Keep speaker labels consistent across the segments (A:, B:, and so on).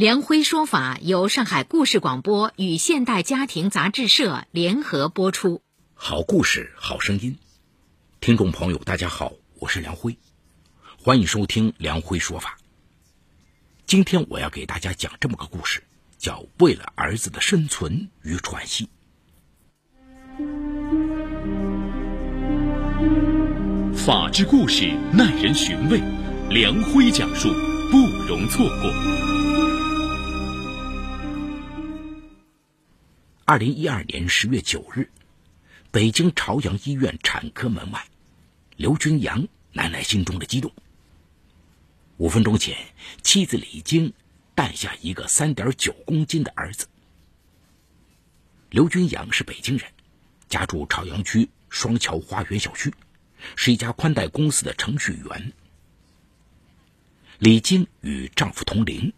A: 梁辉说法由上海故事广播与现代家庭杂志社联合播出。
B: 好故事，好声音。听众朋友，大家好，我是梁辉，欢迎收听梁辉说法。今天我要给大家讲这么个故事，叫《为了儿子的生存与喘息》。
C: 法治故事耐人寻味，梁辉讲述不容错过。
B: 二零一二年十月九日，北京朝阳医院产科门外，刘军阳奶奶心中的激动。五分钟前，妻子李晶诞下一个三点九公斤的儿子。刘军阳是北京人，家住朝阳区双桥花园小区，是一家宽带公司的程序员。李晶与丈夫同龄，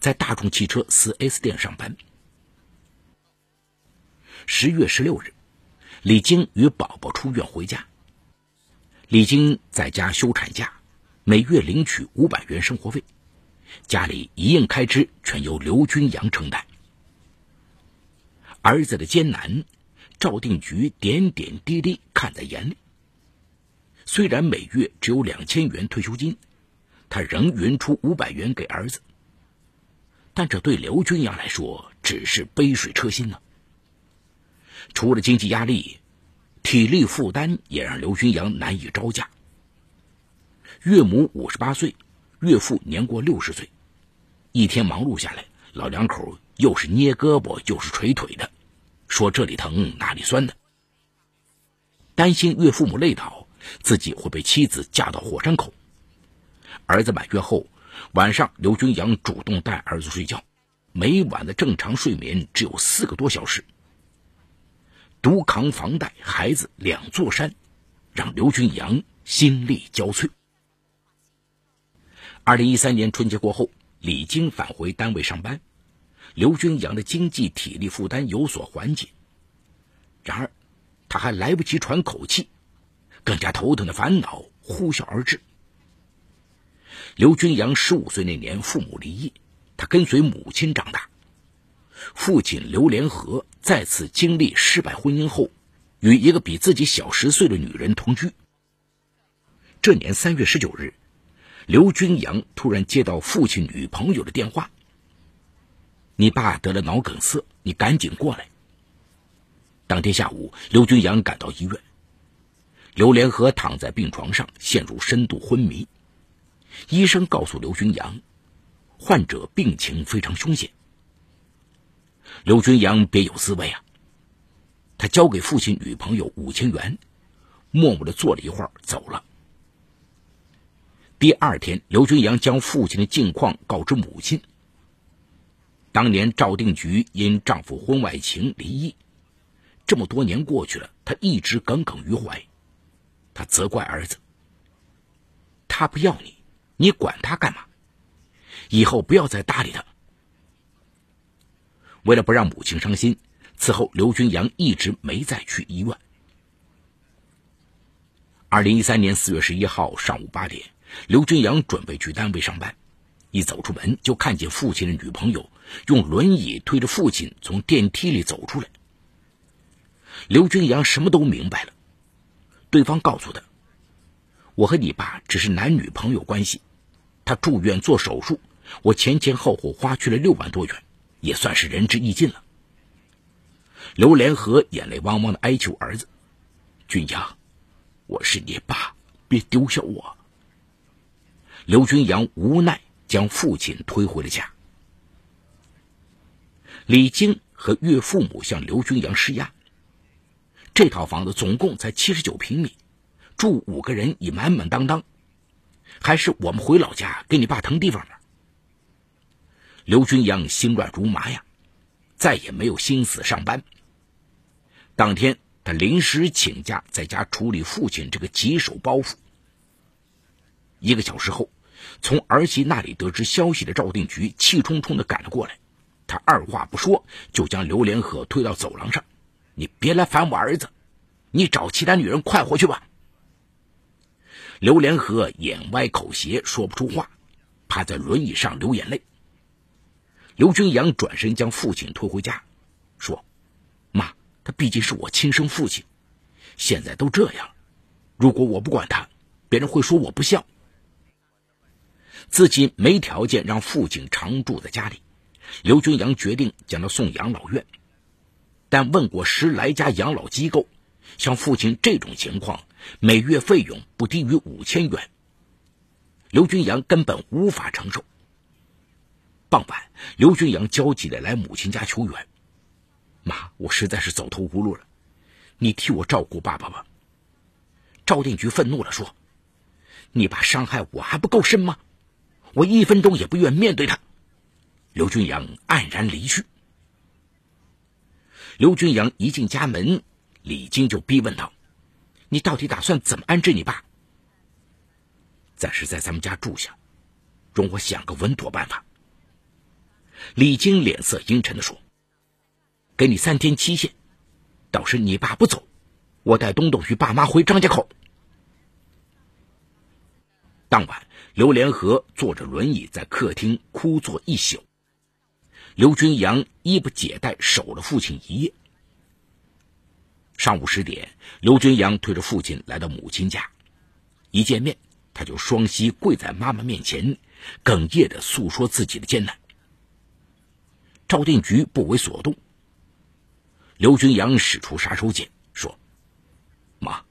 B: 在大众汽车四 S 店上班。十月十六日，李晶与宝宝出院回家。李晶在家休产假，每月领取五百元生活费，家里一应开支全由刘军阳承担。儿子的艰难，赵定菊点点滴滴看在眼里。虽然每月只有两千元退休金，他仍匀出五百元给儿子，但这对刘军阳来说只是杯水车薪呢。除了经济压力，体力负担也让刘军阳难以招架。岳母五十八岁，岳父年过六十岁，一天忙碌下来，老两口又是捏胳膊又是捶腿的，说这里疼那里酸的。担心岳父母累倒，自己会被妻子嫁到火山口。儿子满月后，晚上刘军阳主动带儿子睡觉，每晚的正常睡眠只有四个多小时。独扛房贷，孩子两座山，让刘军阳心力交瘁。二零一三年春节过后，李晶返回单位上班，刘军阳的经济体力负担有所缓解。然而，他还来不及喘口气，更加头疼的烦恼呼啸而至。刘军阳十五岁那年，父母离异，他跟随母亲长大。父亲刘连和再次经历失败婚姻后，与一个比自己小十岁的女人同居。这年三月十九日，刘军阳突然接到父亲女朋友的电话：“你爸得了脑梗塞，你赶紧过来。”当天下午，刘军阳赶到医院，刘连和躺在病床上陷入深度昏迷。医生告诉刘军阳，患者病情非常凶险。刘军阳别有滋味啊！他交给父亲女朋友五千元，默默的坐了一会儿，走了。第二天，刘军阳将父亲的近况告知母亲。当年赵定菊因丈夫婚外情离异，这么多年过去了，她一直耿耿于怀。她责怪儿子：“他不要你，你管他干嘛？以后不要再搭理他。”为了不让母亲伤心，此后刘军阳一直没再去医院。二零一三年四月十一号上午八点，刘军阳准备去单位上班，一走出门就看见父亲的女朋友用轮椅推着父亲从电梯里走出来。刘军阳什么都明白了，对方告诉他：“我和你爸只是男女朋友关系，他住院做手术，我前前后后花去了六万多元。”也算是仁至义尽了。刘连和眼泪汪汪的哀求儿子：“军阳，我是你爸，别丢下我。”刘军阳无奈将父亲推回了家。李晶和岳父母向刘军阳施压：“这套房子总共才七十九平米，住五个人已满满当当，还是我们回老家给你爸腾地方吧。”刘军阳心乱如麻呀，再也没有心思上班。当天，他临时请假在家处理父亲这个棘手包袱。一个小时后，从儿媳那里得知消息的赵定菊气冲冲的赶了过来，他二话不说就将刘连河推到走廊上：“你别来烦我儿子，你找其他女人快活去吧。”刘连河眼歪口斜，说不出话，趴在轮椅上流眼泪。刘军阳转身将父亲推回家，说：“妈，他毕竟是我亲生父亲，现在都这样，如果我不管他，别人会说我不孝。”自己没条件让父亲常住在家里，刘军阳决定将他送养老院。但问过十来家养老机构，像父亲这种情况，每月费用不低于五千元。刘军阳根本无法承受。傍晚，刘军阳焦急的来母亲家求援：“妈，我实在是走投无路了，你替我照顾爸爸吧。”赵定菊愤怒了，说：“你爸伤害我还不够深吗？”我一分钟也不愿面对他。刘军阳黯然离去。刘军阳一进家门，李晶就逼问道：“你到底打算怎么安置你爸？”暂时在咱们家住下，容我想个稳妥办法。李晶脸色阴沉的说：“给你三天期限，到时你爸不走，我带东东与爸妈回张家口。”当晚。刘连河坐着轮椅在客厅哭坐一宿，刘军阳衣不解带守了父亲一夜。上午十点，刘军阳推着父亲来到母亲家，一见面他就双膝跪在妈妈面前，哽咽的诉说自己的艰难。赵定菊不为所动。刘军阳使出杀手锏，说：“妈，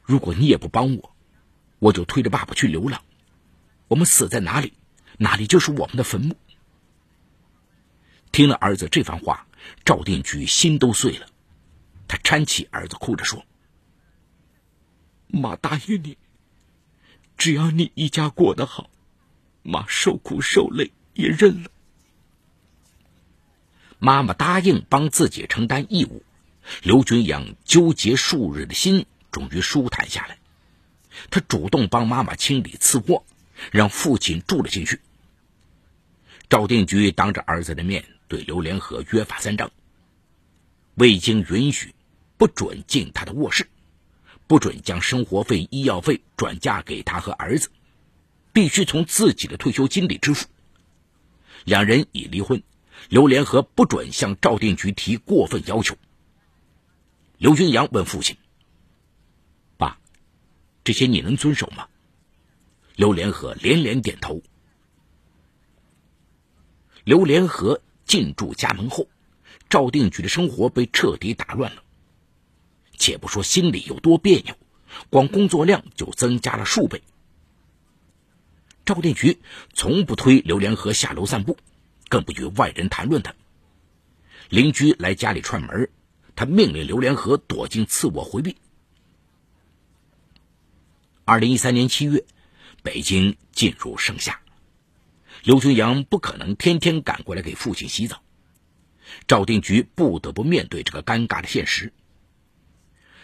B: 如果你也不帮我。”我就推着爸爸去流浪，我们死在哪里，哪里就是我们的坟墓。听了儿子这番话，赵定菊心都碎了，他搀起儿子，哭着说：“妈答应你，只要你一家过得好，妈受苦受累也认了。”妈妈答应帮自己承担义务，刘军阳纠结数日的心终于舒坦下来。他主动帮妈妈清理次卧，让父亲住了进去。赵定菊当着儿子的面对刘连河约法三章：未经允许，不准进他的卧室，不准将生活费、医药费转嫁给他和儿子，必须从自己的退休金里支付。两人已离婚，刘连河不准向赵定菊提过分要求。刘军阳问父亲。爸这些你能遵守吗？刘连河连连点头。刘连河进驻家门后，赵定菊的生活被彻底打乱了。且不说心里有多别扭，光工作量就增加了数倍。赵定菊从不推刘连河下楼散步，更不与外人谈论他。邻居来家里串门，他命令刘连河躲进次卧回避。二零一三年七月，北京进入盛夏，刘军阳不可能天天赶过来给父亲洗澡，赵定菊不得不面对这个尴尬的现实。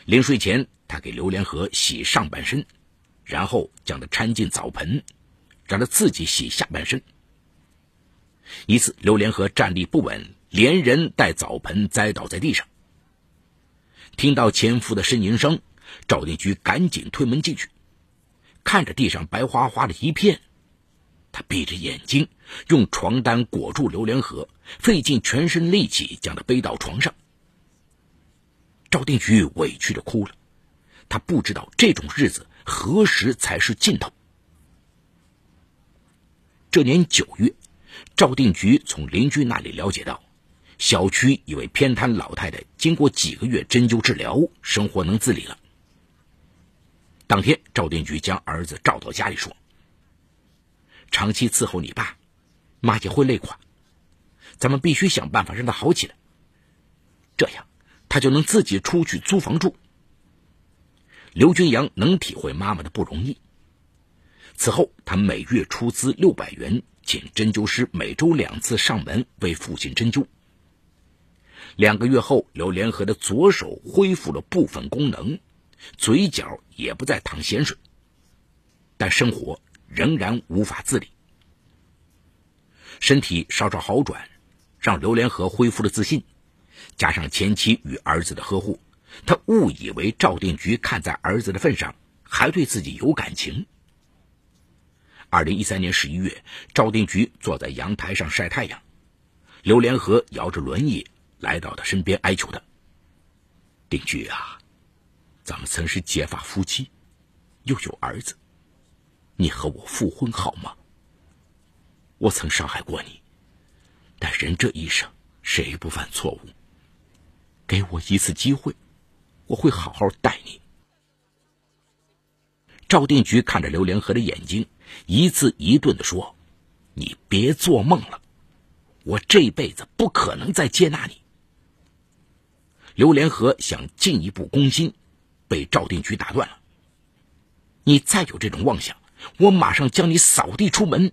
B: 临睡前，他给刘连河洗上半身，然后将他搀进澡盆，让他自己洗下半身。一次，刘连河站立不稳，连人带澡盆栽倒在地上。听到前夫的呻吟声，赵定菊赶紧推门进去。看着地上白花花的一片，他闭着眼睛，用床单裹住刘连河，费尽全身力气将他背到床上。赵定菊委屈的哭了，他不知道这种日子何时才是尽头。这年九月，赵定菊从邻居那里了解到，小区一位偏瘫老太太经过几个月针灸治疗，生活能自理了。当天，赵定菊将儿子召到家里说：“长期伺候你爸，妈也会累垮，咱们必须想办法让他好起来，这样他就能自己出去租房住。”刘军阳能体会妈妈的不容易。此后，他每月出资六百元，请针灸师每周两次上门为父亲针灸。两个月后，刘连河的左手恢复了部分功能，嘴角也不再淌咸水，但生活仍然无法自理。身体稍稍好转，让刘连河恢复了自信，加上前妻与儿子的呵护，他误以为赵定菊看在儿子的份上，还对自己有感情。二零一三年十一月，赵定菊坐在阳台上晒太阳，刘连河摇着轮椅。来到他身边，哀求他：“定居啊，咱们曾是结发夫妻，又有儿子，你和我复婚好吗？我曾伤害过你，但人这一生谁不犯错误？给我一次机会，我会好好待你。”赵定菊看着刘连河的眼睛，一字一顿的说：“你别做梦了，我这辈子不可能再接纳你。”刘连河想进一步攻心，被赵定菊打断了。你再有这种妄想，我马上将你扫地出门。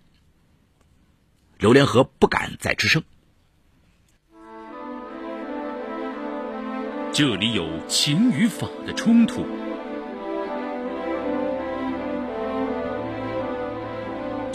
B: 刘连河不敢再吱声。
C: 这里有情与法的冲突，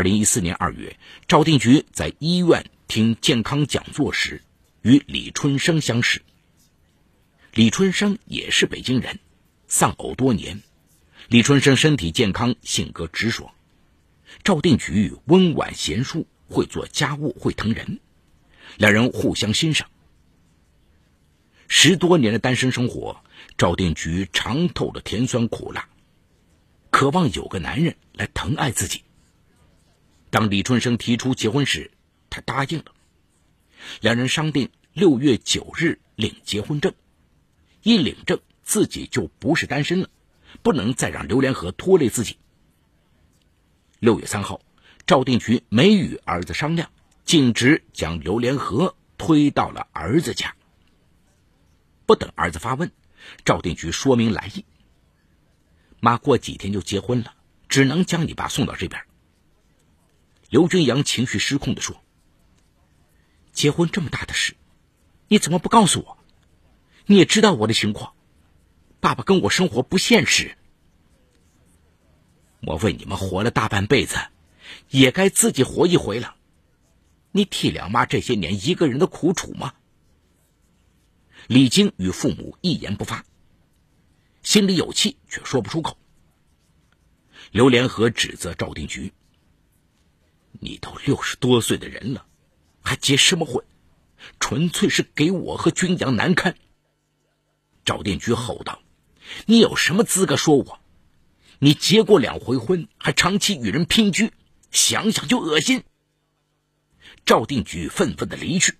B: 二零一四年二月，赵定菊在医院听健康讲座时，与李春生相识。李春生也是北京人，丧偶多年。李春生身体健康，性格直爽。赵定菊温婉贤淑，会做家务，会疼人，两人互相欣赏。十多年的单身生活，赵定菊尝透了甜酸苦辣，渴望有个男人来疼爱自己。当李春生提出结婚时，他答应了。两人商定六月九日领结婚证。一领证，自己就不是单身了，不能再让刘连河拖累自己。六月三号，赵定菊没与儿子商量，径直将刘连河推到了儿子家。不等儿子发问，赵定菊说明来意：“妈过几天就结婚了，只能将你爸送到这边。”刘军阳情绪失控的说：“结婚这么大的事，你怎么不告诉我？”你也知道我的情况，爸爸跟我生活不现实。我为你们活了大半辈子，也该自己活一回了。你体谅妈这些年一个人的苦楚吗？李晶与父母一言不发，心里有气却说不出口。刘连和指责赵定菊：“你都六十多岁的人了，还结什么婚？纯粹是给我和军阳难堪。”赵定菊吼道：“你有什么资格说我？你结过两回婚，还长期与人姘居，想想就恶心。”赵定菊愤愤的离去。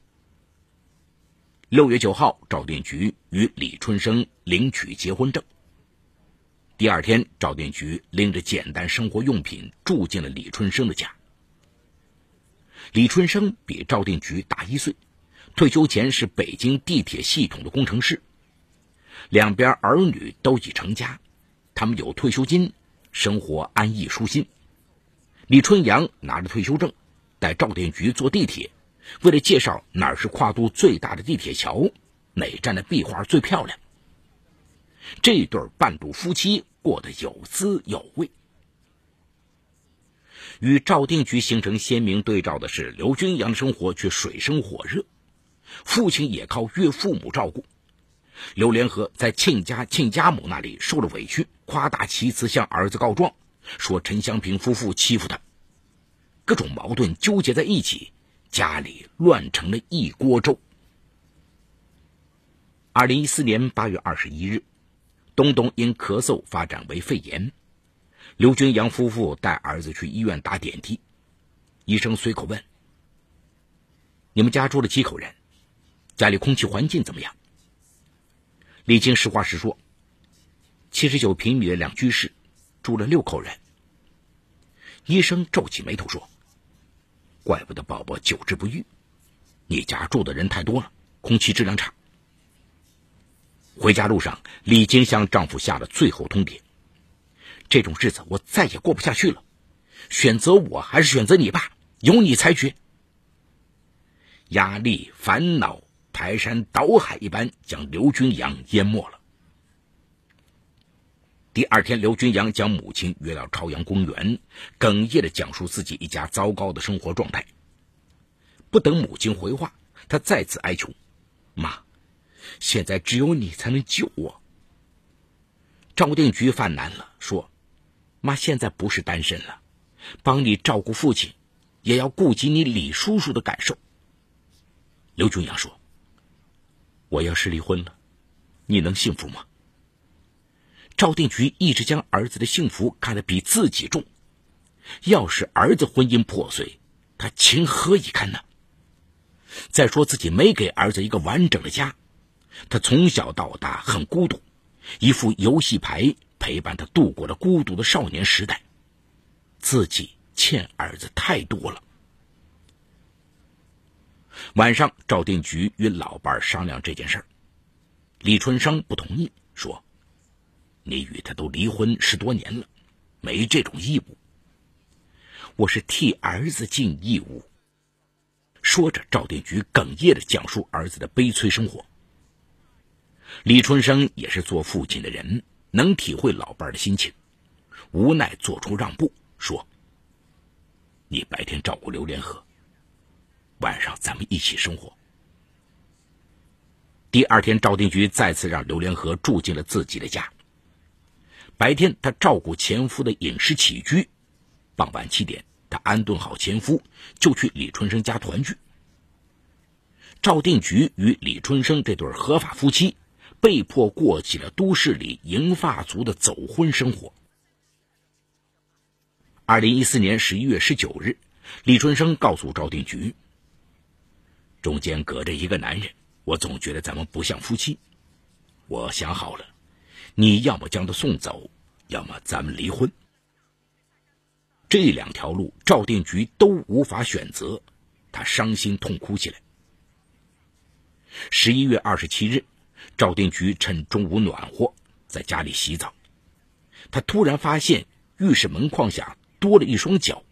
B: 六月九号，赵定菊与李春生领取结婚证。第二天，赵定菊拎着简单生活用品住进了李春生的家。李春生比赵定菊大一岁，退休前是北京地铁系统的工程师。两边儿女都已成家，他们有退休金，生活安逸舒心。李春阳拿着退休证，带赵定菊坐地铁，为了介绍哪儿是跨度最大的地铁桥，哪站的壁画最漂亮。这对半路夫妻过得有滋有味。与赵定菊形成鲜明对照的是，刘军阳的生活却水深火热，父亲也靠岳父母照顾。刘连河在亲家、亲家母那里受了委屈，夸大其词向儿子告状，说陈香平夫妇欺负他，各种矛盾纠结在一起，家里乱成了一锅粥。二零一四年八月二十一日，东东因咳嗽发展为肺炎，刘军阳夫妇带儿子去医院打点滴，医生随口问：“你们家住了几口人？”家里空气环境怎么样？李晶实话实说：七十九平米的两居室，住了六口人。医生皱起眉头说：“怪不得宝宝久治不愈，你家住的人太多了，空气质量差。”回家路上，李晶向丈夫下了最后通牒：“这种日子我再也过不下去了，选择我还是选择你爸，由你裁决。”压力、烦恼排山倒海一般将刘军阳淹没了。第二天，刘军阳将母亲约到朝阳公园，哽咽的讲述自己一家糟糕的生活状态。不等母亲回话，他再次哀求：“妈，现在只有你才能救我。”赵定菊犯难了，说：“妈，现在不是单身了，帮你照顾父亲，也要顾及你李叔叔的感受。”刘军阳说：“我要是离婚了，你能幸福吗？”赵定菊一直将儿子的幸福看得比自己重。要是儿子婚姻破碎，他情何以堪呢？再说自己没给儿子一个完整的家，他从小到大很孤独，一副游戏牌陪伴他度过了孤独的少年时代，自己欠儿子太多了。晚上，赵定菊与老伴商量这件事儿，李春生不同意，说。你与他都离婚十多年了，没这种义务。我是替儿子尽义务。说着，赵定菊哽咽的讲述儿子的悲催生活。李春生也是做父亲的人，能体会老伴儿的心情，无奈做出让步，说：“你白天照顾刘连河，晚上咱们一起生活。”第二天，赵定菊再次让刘连河住进了自己的家。白天，她照顾前夫的饮食起居；傍晚七点，她安顿好前夫，就去李春生家团聚。赵定菊与李春生这对合法夫妻，被迫过起了都市里银发族的走婚生活。二零一四年十一月十九日，李春生告诉赵定菊：“中间隔着一个男人，我总觉得咱们不像夫妻。我想好了。”你要么将他送走，要么咱们离婚。这两条路，赵定菊都无法选择，他伤心痛哭起来。十一月二十七日，赵定菊趁中午暖和，在家里洗澡，他突然发现浴室门框下多了一双脚。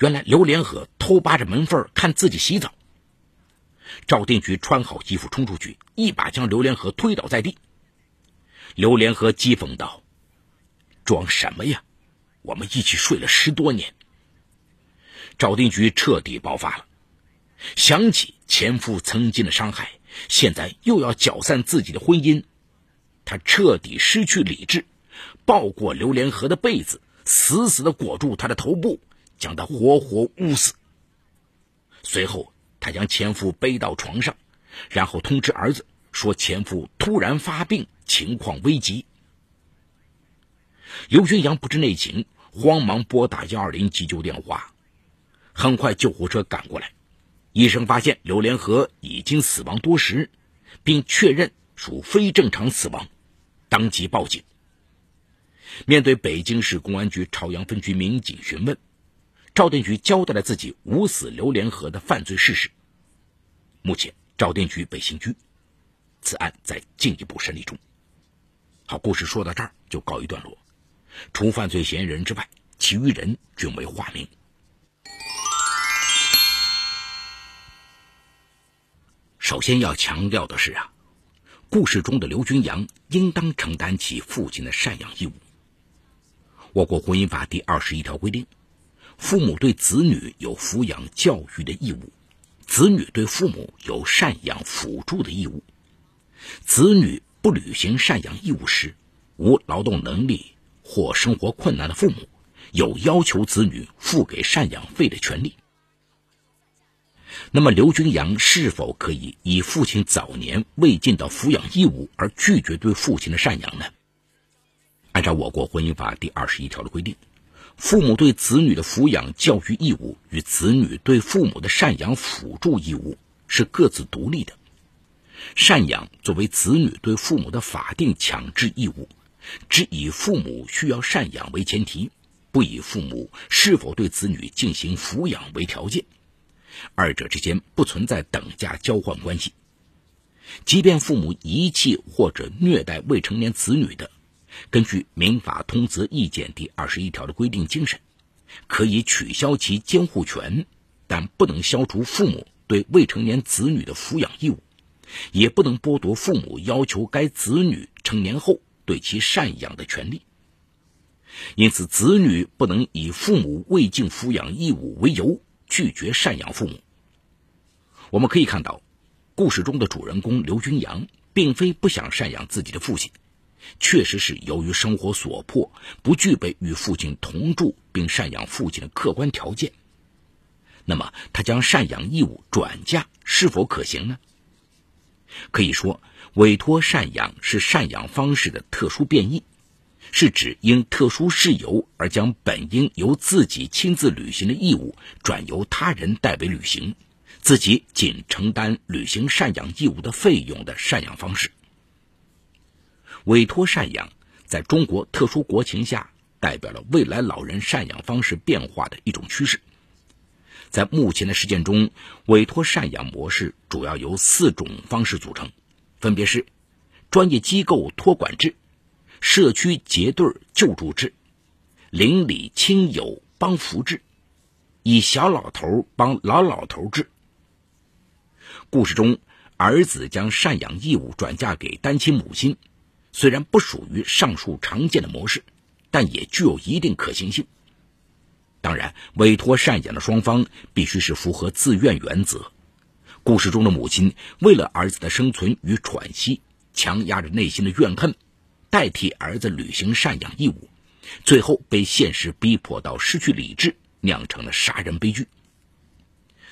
B: 原来刘连河偷扒着门缝看自己洗澡。赵定菊穿好衣服冲出去，一把将刘连河推倒在地。刘连河讥讽道：“装什么呀？我们一起睡了十多年。”赵定菊彻底爆发了，想起前夫曾经的伤害，现在又要搅散自己的婚姻，他彻底失去理智，抱过刘连河的被子，死死的裹住他的头部，将他活活捂死。随后，他将前夫背到床上，然后通知儿子说前夫突然发病。情况危急，刘军阳不知内情，慌忙拨打幺二零急救电话。很快，救护车赶过来，医生发现刘连河已经死亡多时，并确认属非正常死亡，当即报警。面对北京市公安局朝阳分局民警询问，赵定菊交代了自己捂死刘连河的犯罪事实。目前，赵定菊被刑拘，此案在进一步审理中。好，故事说到这儿就告一段落。除犯罪嫌疑人之外，其余人均为化名。首先要强调的是啊，故事中的刘军阳应当承担起父亲的赡养义务。我国婚姻法第二十一条规定，父母对子女有抚养教育的义务，子女对父母有赡养辅助的义务，子女。不履行赡养义务时，无劳动能力或生活困难的父母，有要求子女付给赡养费的权利。那么，刘军阳是否可以以父亲早年未尽到抚养义务而拒绝对父亲的赡养呢？按照我国婚姻法第二十一条的规定，父母对子女的抚养教育义务与子女对父母的赡养辅助义务是各自独立的。赡养作为子女对父母的法定强制义务，只以父母需要赡养为前提，不以父母是否对子女进行抚养为条件。二者之间不存在等价交换关系。即便父母遗弃或者虐待未成年子女的，根据《民法通则意见》第二十一条的规定精神，可以取消其监护权，但不能消除父母对未成年子女的抚养义务，也不能剥夺父母要求该子女成年后对其赡养的权利。因此，子女不能以父母未尽抚养义务为由拒绝赡养父母。我们可以看到，故事中的主人公刘军阳并非不想赡养自己的父亲。确实是由于生活所迫，不具备与父亲同住并赡养父亲的客观条件。那么，他将赡养义务转嫁是否可行呢？可以说，委托赡养是赡养方式的特殊变异，是指因特殊事由而将本应由自己亲自履行的义务转由他人代为履行，自己仅承担履行赡养义务的费用的赡养方式。委托赡养在中国特殊国情下，代表了未来老人赡养方式变化的一种趋势。在目前的实践中，委托赡养模式主要由四种方式组成，分别是专业机构托管制、社区结对救助制、邻里亲友帮扶制、以小老头帮老老头制。故事中，儿子将赡养义务转嫁给单亲母亲。虽然不属于上述常见的模式，但也具有一定可行性。当然，委托赡养的双方必须是符合自愿原则。故事中的母亲为了儿子的生存与喘息，强压着内心的怨恨，代替儿子履行赡养义务，最后被现实逼迫到失去理智，酿成了杀人悲剧。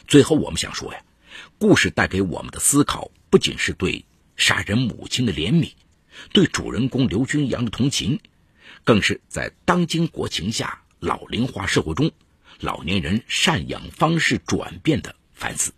B: 最后，我们想说呀，故事带给我们的思考，不仅是对杀人母亲的怜悯。对主人公刘军阳的同情，更是在当今国情下老龄化社会中，老年人赡养方式转变的反思。